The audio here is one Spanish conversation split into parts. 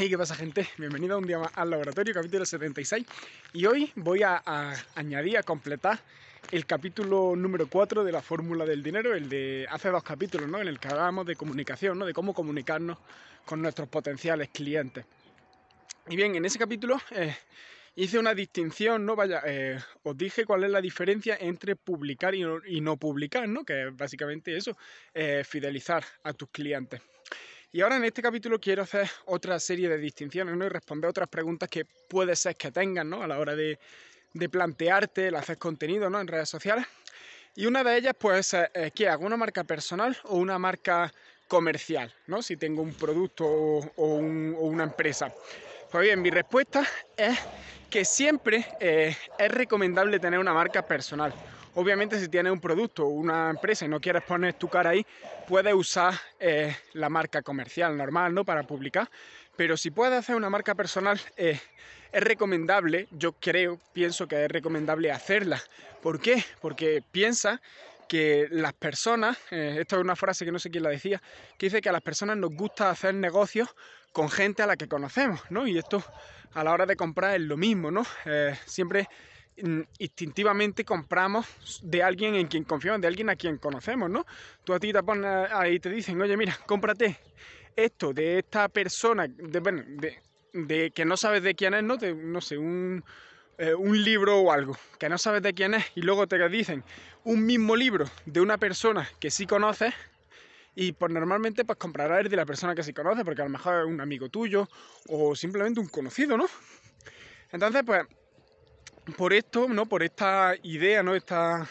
¿qué pasa gente? Bienvenido un día más al laboratorio, capítulo 76 y hoy voy a, añadir, a completar el capítulo número 4 de la fórmula del dinero, el de hace dos capítulos, ¿no? En el que hablábamos de comunicación, ¿no? De cómo comunicarnos con nuestros potenciales clientes. Y bien, en ese capítulo eh, hice una distinción, ¿no? Vaya, eh, os dije cuál es la diferencia entre publicar y no, publicar, ¿no? Que es básicamente eso, eh, fidelizar a tus clientes. Y ahora en este capítulo quiero hacer otra serie de distinciones ¿no? y responder otras preguntas que puede ser que tengan ¿no? a la hora de, plantearte el hacer contenido ¿no? en redes sociales. Y una de ellas pues es eh, ¿qué hago? ¿Una marca personal o una marca comercial? ¿no? Si tengo un producto o, una empresa. Pues bien, mi respuesta es que siempre eh, es recomendable tener una marca personal. Obviamente si tienes un producto o una empresa y no quieres poner tu cara ahí, puedes usar eh, la marca comercial normal, ¿no? Para publicar. Pero si puedes hacer una marca personal, eh, es recomendable, yo creo, pienso que es recomendable hacerla. ¿Por qué? Porque piensa que las personas, eh, esto es una frase que no sé quién la decía, que dice que a las personas nos gusta hacer negocios con gente a la que conocemos, ¿no? Y esto a la hora de comprar es lo mismo, ¿no? siempre instintivamente compramos de alguien en quien confiamos, de alguien a quien conocemos, ¿no? Tú a ti te pones ahí y te dicen, oye, mira, cómprate esto de esta persona, de, de, que no sabes de quién es, ¿no? no sé, un, eh, un libro o algo, que no sabes de quién es, y luego te dicen un mismo libro de una persona que sí conoces, y pues normalmente pues comprarás el de la persona que sí conoces, porque a lo mejor es un amigo tuyo o simplemente un conocido, ¿no? Entonces, pues por esto, ¿no? Por esta idea, ¿no? Esta.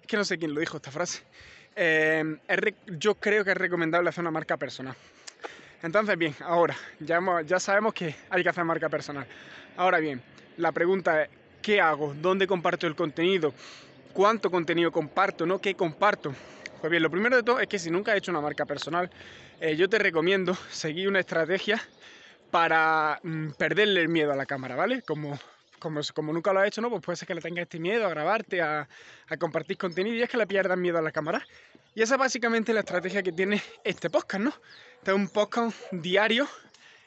Es que no sé quién lo dijo esta frase. Eh, yo creo que es recomendable hacer una marca personal. Entonces, bien, ahora, ya, ya sabemos que hay que hacer marca personal. Ahora bien, la pregunta es, ¿qué hago? ¿Dónde comparto el contenido? ¿Cuánto contenido comparto? ¿No? ¿Qué comparto? Pues bien, lo primero de todo es que si nunca has hecho una marca personal, eh, yo te recomiendo seguir una estrategia para mm, perderle el miedo a la cámara, ¿vale? Como como, como nunca lo ha hecho, ¿no? Pues puede ser que le tengas este miedo a grabarte, a, compartir contenido y es que le pierdas miedo a la cámara. Y esa es básicamente la estrategia que tiene este podcast, ¿no? Este es un podcast diario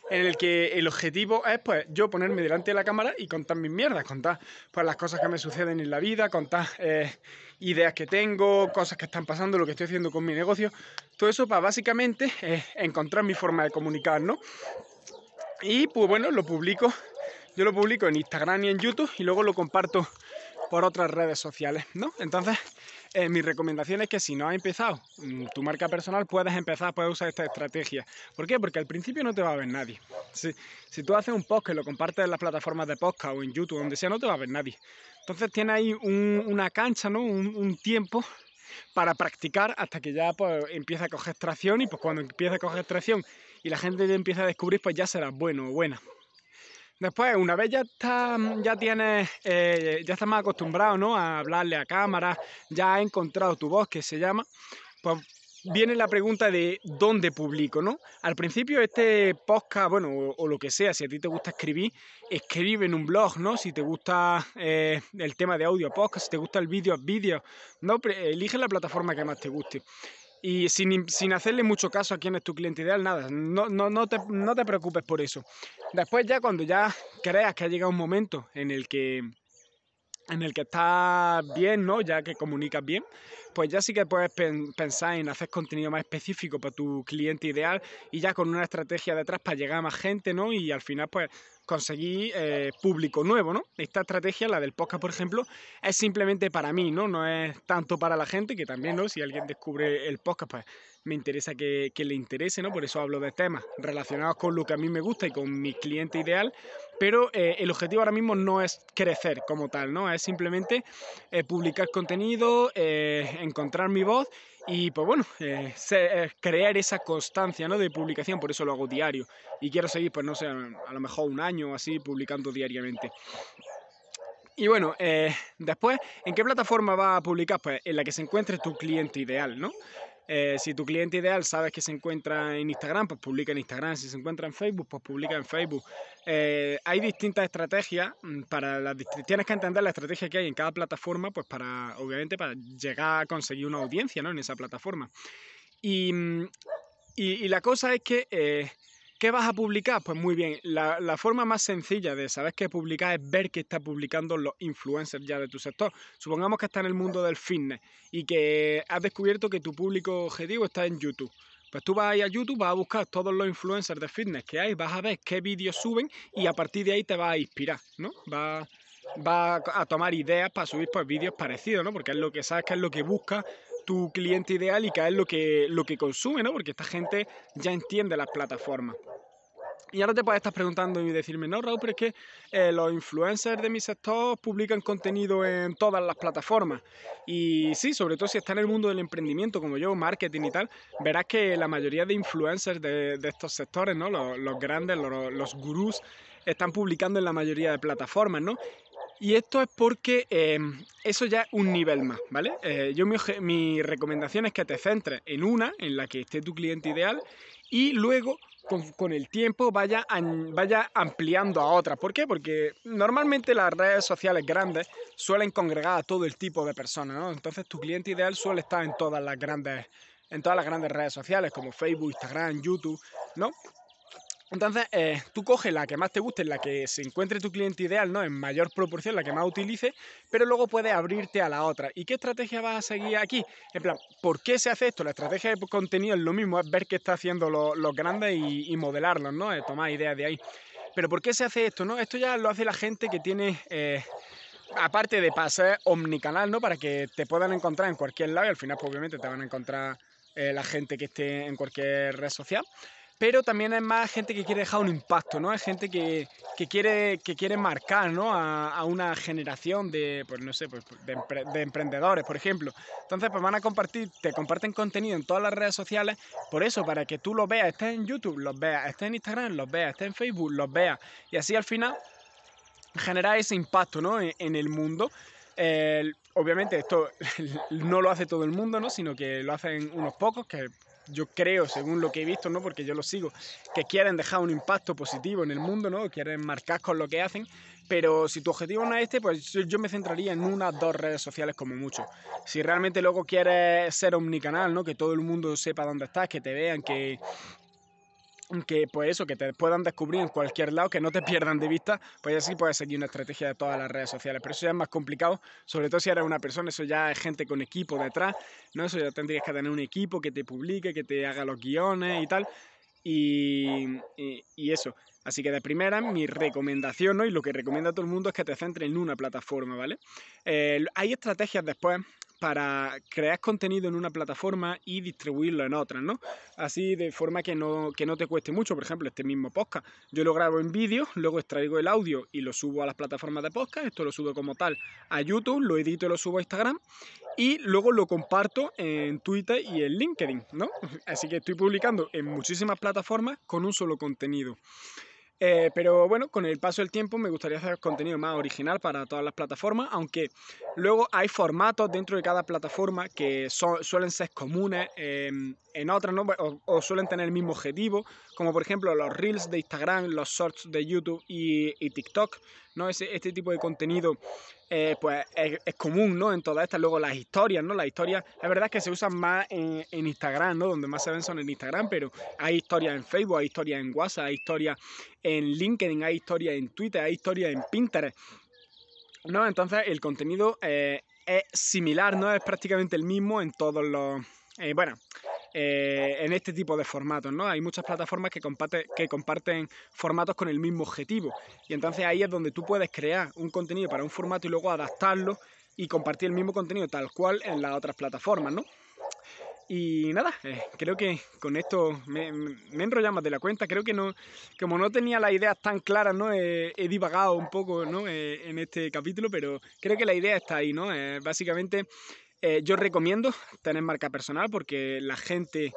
en el que el objetivo es pues yo ponerme delante de la cámara y contar mis mierdas, contar pues las cosas que me suceden en la vida, contar eh, ideas que tengo, cosas que están pasando, lo que estoy haciendo con mi negocio, todo eso para básicamente eh, encontrar mi forma de comunicar, ¿no? Y pues bueno, lo publico yo lo publico en Instagram y en YouTube y luego lo comparto por otras redes sociales, ¿no? Entonces, eh, mi recomendación es que si no has empezado mm, tu marca personal, puedes empezar, puedes usar esta estrategia. ¿Por qué? Porque al principio no te va a ver nadie. Si, tú haces un podcast y lo compartes en las plataformas de podcast o en YouTube, donde sea, no te va a ver nadie. Entonces tienes ahí una cancha, ¿no? Un, tiempo para practicar hasta que ya pues, empieza a coger tracción y pues cuando empieza a coger tracción y la gente te empieza a descubrir, pues ya serás bueno o buena. Después, una vez ya está, ya tienes, eh, ya estás más acostumbrado, ¿no? A hablarle a cámara, ya has encontrado tu voz, que se llama, pues viene la pregunta de dónde publico, ¿no? Al principio este podcast, bueno, o, lo que sea, si a ti te gusta escribir, escribe en un blog, ¿no? Si te gusta eh, el tema de audio podcast, si te gusta el vídeo, vídeo, ¿no? Elige la plataforma que más te guste y sin, sin, hacerle mucho caso a quién es tu cliente ideal, nada, no, no, no, te, no te preocupes por eso. Después ya cuando ya creas que ha llegado un momento en el que en el que estás bien, ¿no? Ya que comunicas bien, pues ya sí que puedes pensar en hacer contenido más específico para tu cliente ideal y ya con una estrategia detrás para llegar a más gente, ¿no? Y al final, pues conseguir eh, público nuevo, ¿no? Esta estrategia, la del podcast, por ejemplo, es simplemente para mí, ¿no? No es tanto para la gente, que también, ¿no? Si alguien descubre el podcast, pues me interesa que, le interese, ¿no? Por eso hablo de temas relacionados con lo que a mí me gusta y con mi cliente ideal, pero eh, el objetivo ahora mismo no es crecer como tal, ¿no? Es simplemente eh, publicar contenido, encontrar mi voz y, pues bueno, crear esa constancia, ¿no? De publicación, por eso lo hago diario y quiero seguir, pues no sé, a lo mejor un año o así publicando diariamente. Y bueno, después, ¿en qué plataforma va a publicar? Pues en la que se encuentre tu cliente ideal, ¿no? Eh, si tu cliente ideal sabes que se encuentra en Instagram, pues publica en Instagram. Si se encuentra en Facebook, pues publica en Facebook. Eh, hay distintas estrategias mm, para las tienes que entender la estrategia que hay en cada plataforma, pues para, obviamente, para llegar a conseguir una audiencia ¿no? en esa plataforma. Y, mm, y, la cosa es que eh, ¿Qué vas a publicar? Pues muy bien, la, forma más sencilla de saber qué publicar es ver qué está publicando los influencers ya de tu sector. Supongamos que está en el mundo del fitness y que has descubierto que tu público objetivo está en YouTube. Pues tú vas a ir a YouTube, vas a buscar todos los influencers de fitness que hay, vas a ver qué vídeos suben y a partir de ahí te vas a inspirar, ¿no? Va, va a tomar ideas para subir pues, vídeos parecidos, ¿no? Porque es lo que sabes que es lo que busca tu cliente ideal y qué es lo que, lo que consume, ¿no? Porque esta gente ya entiende las plataformas. Y ahora te puedes estar preguntando y decirme, no, Raúl, pero es que eh, los influencers de mi sector publican contenido en todas las plataformas. Y sí, sobre todo si está en el mundo del emprendimiento, como yo, marketing y tal, verás que la mayoría de influencers de, estos sectores, ¿no? Los, grandes, los, gurús, están publicando en la mayoría de plataformas, ¿no? Y esto es porque em, eso ya es un nivel más, ¿vale? Eh, yo mi, recomendación es que te centres en una, en la que esté tu cliente ideal, y luego con, el tiempo vaya, vaya ampliando a otras. ¿Por qué? Porque normalmente las redes sociales grandes suelen congregar a todo el tipo de personas, ¿no? Entonces tu cliente ideal suele estar en todas las grandes, en todas las grandes redes sociales como Facebook, Instagram, YouTube, ¿no? Entonces, eh, tú coges la que más te guste, la que se encuentre tu cliente ideal, ¿no? En mayor proporción, la que más utilice, pero luego puedes abrirte a la otra. ¿Y qué estrategia vas a seguir aquí? En plan, ¿por qué se hace esto? La estrategia de contenido es lo mismo, es ver qué está haciendo los, grandes y, modelarlos, ¿no? tomar ideas de ahí. Pero ¿por qué se hace esto, no? Esto ya lo hace la gente que tiene... Eh, aparte de pasar omnicanal, ¿no? Para que te puedan encontrar en cualquier lado y al final, pues, obviamente, te van a encontrar eh, la gente que esté en cualquier red social pero también hay más gente que quiere dejar un impacto, ¿no? Hay gente que, quiere, que quiere marcar, ¿no? A, una generación de, pues no sé, pues, de, emprendedores, por ejemplo. Entonces, pues van a compartir, te comparten contenido en todas las redes sociales, por eso, para que tú lo veas, estés en YouTube, los veas, estés en Instagram, los veas, estés en Facebook, los veas. Y así al final generar ese impacto, ¿no? En, el mundo. obviamente esto no lo hace todo el mundo, ¿no? Sino que lo hacen unos pocos, que yo creo, según lo que he visto, ¿no? porque yo lo sigo, que quieren dejar un impacto positivo en el mundo, ¿no? quieren marcar con lo que hacen, pero si tu objetivo no es este, pues yo me centraría en una o dos redes sociales como mucho. Si realmente luego quieres ser omnicanal, ¿no? que todo el mundo sepa dónde estás, que te vean, que, que pues eso, que te puedan descubrir en cualquier lado, que no te pierdan de vista, pues así puedes seguir una estrategia de todas las redes sociales. Pero eso ya es más complicado, sobre todo si eres una persona, eso ya es gente con equipo detrás, ¿no? Eso ya tendrías que tener un equipo que te publique, que te haga los guiones y tal. Y, y, eso. Así que de primera, mi recomendación, ¿no? Y lo que recomienda a todo el mundo es que te centres en una plataforma, ¿vale? Eh, hay estrategias después para crear contenido en una plataforma y distribuirlo en otras, ¿no? Así de forma que no, que no te cueste mucho, por ejemplo, este mismo podcast. Yo lo grabo en vídeo, luego extraigo el audio y lo subo a las plataformas de podcast, esto lo subo como tal a YouTube, lo edito y lo subo a Instagram y luego lo comparto en Twitter y en LinkedIn, ¿no? Así que estoy publicando en muchísimas plataformas con un solo contenido. Eh, pero bueno, con el paso del tiempo me gustaría hacer contenido más original para todas las plataformas, aunque luego hay formatos dentro de cada plataforma que suelen ser comunes em, en otras, ¿no? o, suelen tener el mismo objetivo, como por ejemplo los reels de Instagram, los shorts de YouTube y, TikTok, ¿no? este tipo de contenido eh, pues es, común, ¿no? En todas estas, luego las historias, ¿no? Las historias, la verdad es que se usan más en, Instagram, ¿no? Donde más se ven son en Instagram, pero hay historias en Facebook, hay historias en WhatsApp, hay historias en LinkedIn, hay historias en Twitter, hay historias en Pinterest, ¿no? Entonces el contenido eh, es similar, ¿no? Es prácticamente el mismo en todos los... Eh, bueno, eh, en este tipo de formatos, ¿no? Hay muchas plataformas que, que comparten formatos con el mismo objetivo y entonces ahí es donde tú puedes crear un contenido para un formato y luego adaptarlo y compartir el mismo contenido tal cual en las otras plataformas, ¿no? Y nada, eh, creo que con esto me, me he más de la cuenta. Creo que no, como no tenía las ideas tan claras, ¿no? He, divagado un poco ¿no? Eh, en este capítulo, pero creo que la idea está ahí, ¿no? básicamente eh, yo recomiendo tener marca personal porque la gente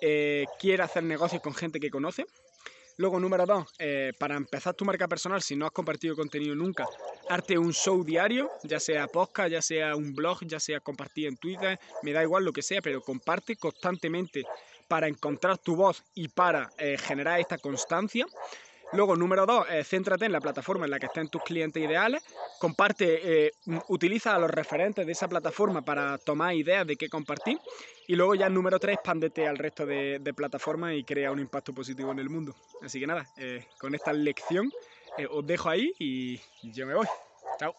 eh, quiere hacer negocios con gente que conoce. Luego, número dos, eh, para empezar tu marca personal, si no has compartido contenido nunca, arte un show diario, ya sea podcast, ya sea un blog, ya sea compartir en Twitter, me da igual lo que sea, pero comparte constantemente para encontrar tu voz y para generar esta constancia. Luego, número dos, eh, céntrate en la plataforma en la que estén tus clientes ideales. Comparte, eh, utiliza a los referentes de esa plataforma para tomar ideas de qué compartir. Y luego ya número tres, expándete al resto de, plataformas y crea un impacto positivo en el mundo. Así que nada, eh, con esta lección os dejo ahí y yo me voy. Chao.